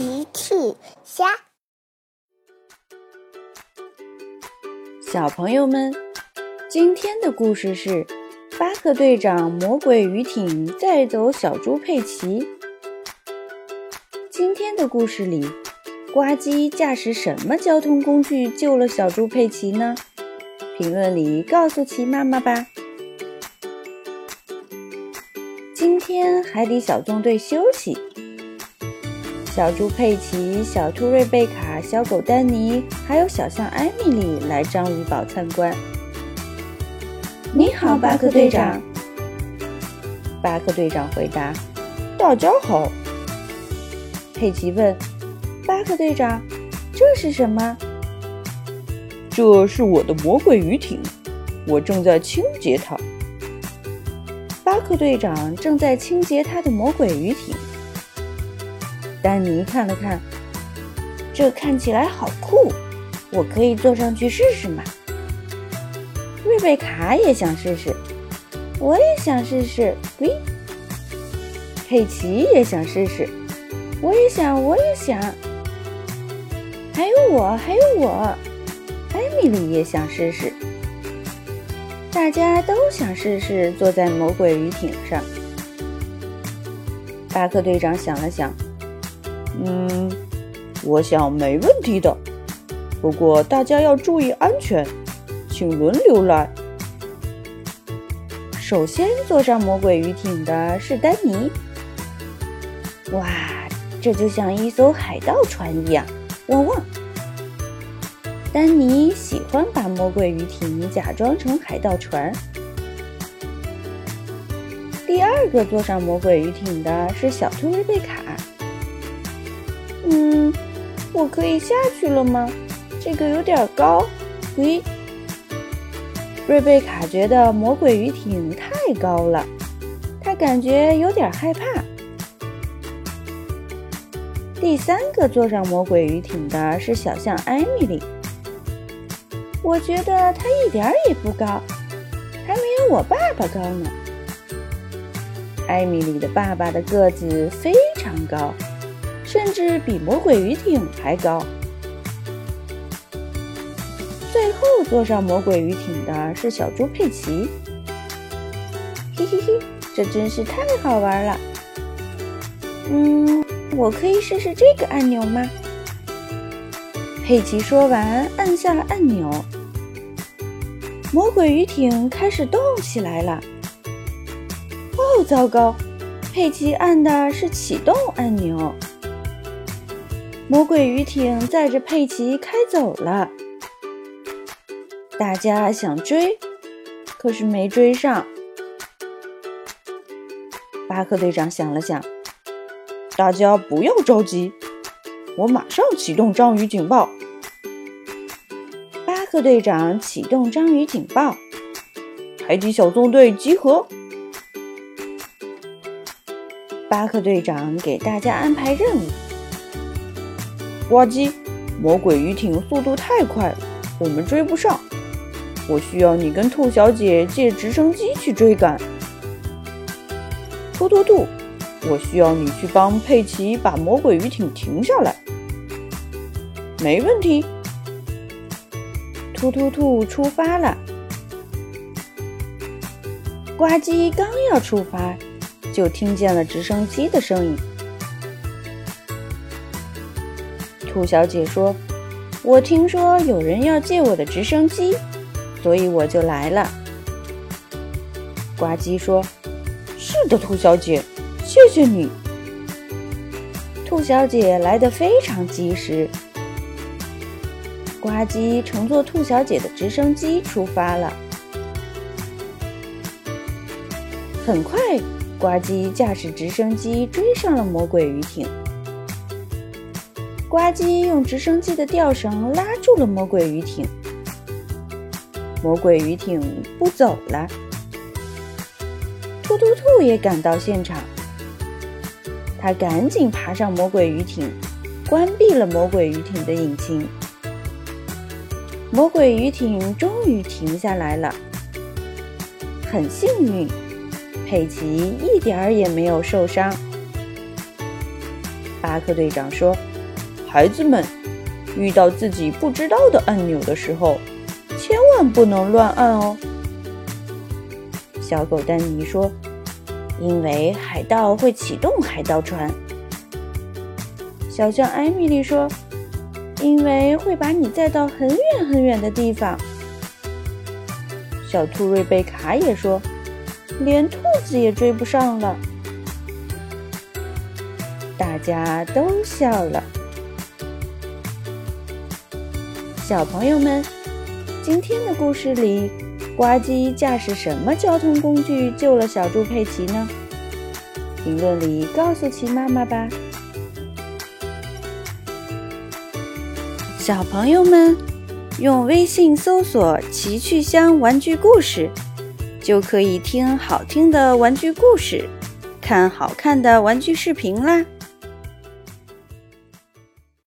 奇趣虾，小朋友们，今天的故事是巴克队长魔鬼鱼艇载走小猪佩奇。今天的故事里，呱唧驾驶什么交通工具救了小猪佩奇呢？评论里告诉奇妈妈吧。今天海底小纵队休息。小猪佩奇、小兔瑞贝卡、小狗丹尼，还有小象艾米丽来章鱼堡参观。你好，巴克队长。巴克队长回答：“大家好。”佩奇问：“巴克队长，这是什么？”“这是我的魔鬼鱼艇，我正在清洁它。”巴克队长正在清洁他的魔鬼鱼艇。丹尼看了看，这看起来好酷，我可以坐上去试试吗？瑞贝卡也想试试，我也想试试。喂，佩奇也想试试，我也想，我也想。还有我，还有我，艾米丽也想试试。大家都想试试坐在魔鬼鱼艇上。巴克队长想了想。嗯，我想没问题的。不过大家要注意安全，请轮流来。首先坐上魔鬼鱼艇的是丹尼。哇，这就像一艘海盗船一样！汪汪！丹尼喜欢把魔鬼鱼艇假装成海盗船。第二个坐上魔鬼鱼艇的是小兔瑞贝卡。嗯，我可以下去了吗？这个有点高。咦，瑞贝卡觉得魔鬼鱼艇太高了，她感觉有点害怕。第三个坐上魔鬼鱼艇的是小象艾米丽，我觉得她一点也不高，还没有我爸爸高呢。艾米丽的爸爸的个子非常高。甚至比魔鬼鱼艇还高。最后坐上魔鬼鱼艇的是小猪佩奇。嘿嘿嘿，这真是太好玩了！嗯，我可以试试这个按钮吗？佩奇说完，按下了按钮。魔鬼鱼艇开始动起来了。哦，糟糕！佩奇按的是启动按钮。魔鬼鱼艇载着佩奇开走了，大家想追，可是没追上。巴克队长想了想，大家不要着急，我马上启动章鱼警报。巴克队长启动章鱼警报，海底小纵队集合。巴克队长给大家安排任务。呱唧！魔鬼鱼艇速度太快了，我们追不上。我需要你跟兔小姐借直升机去追赶。突突兔，我需要你去帮佩奇把魔鬼鱼艇停下来。没问题。突突兔出发了。呱唧刚要出发，就听见了直升机的声音。兔小姐说：“我听说有人要借我的直升机，所以我就来了。”呱唧说：“是的，兔小姐，谢谢你。”兔小姐来得非常及时。呱唧乘坐兔小姐的直升机出发了。很快，呱唧驾驶直升机追上了魔鬼鱼艇。呱唧用直升机的吊绳拉住了魔鬼鱼艇，魔鬼鱼艇不走了。突突兔也赶到现场，他赶紧爬上魔鬼鱼艇，关闭了魔鬼鱼艇的引擎。魔鬼鱼艇终于停下来了，很幸运，佩奇一点儿也没有受伤。巴克队长说：“孩子们，遇到自己不知道的按钮的时候，千万不能乱按哦。”小狗丹尼说：“因为海盗会启动海盗船。”小象艾米丽说：“因为会把你载到很远很远的地方。”小兔瑞贝卡也说：“连兔子也追不上了。”大家都笑了。小朋友们，今天的故事里，呱唧驾驶什么交通工具救了小猪佩奇呢？评论里告诉奇妈妈吧。小朋友们，用微信搜索“奇趣箱玩具故事”，就可以听好听的玩具故事，看好看的玩具视频啦。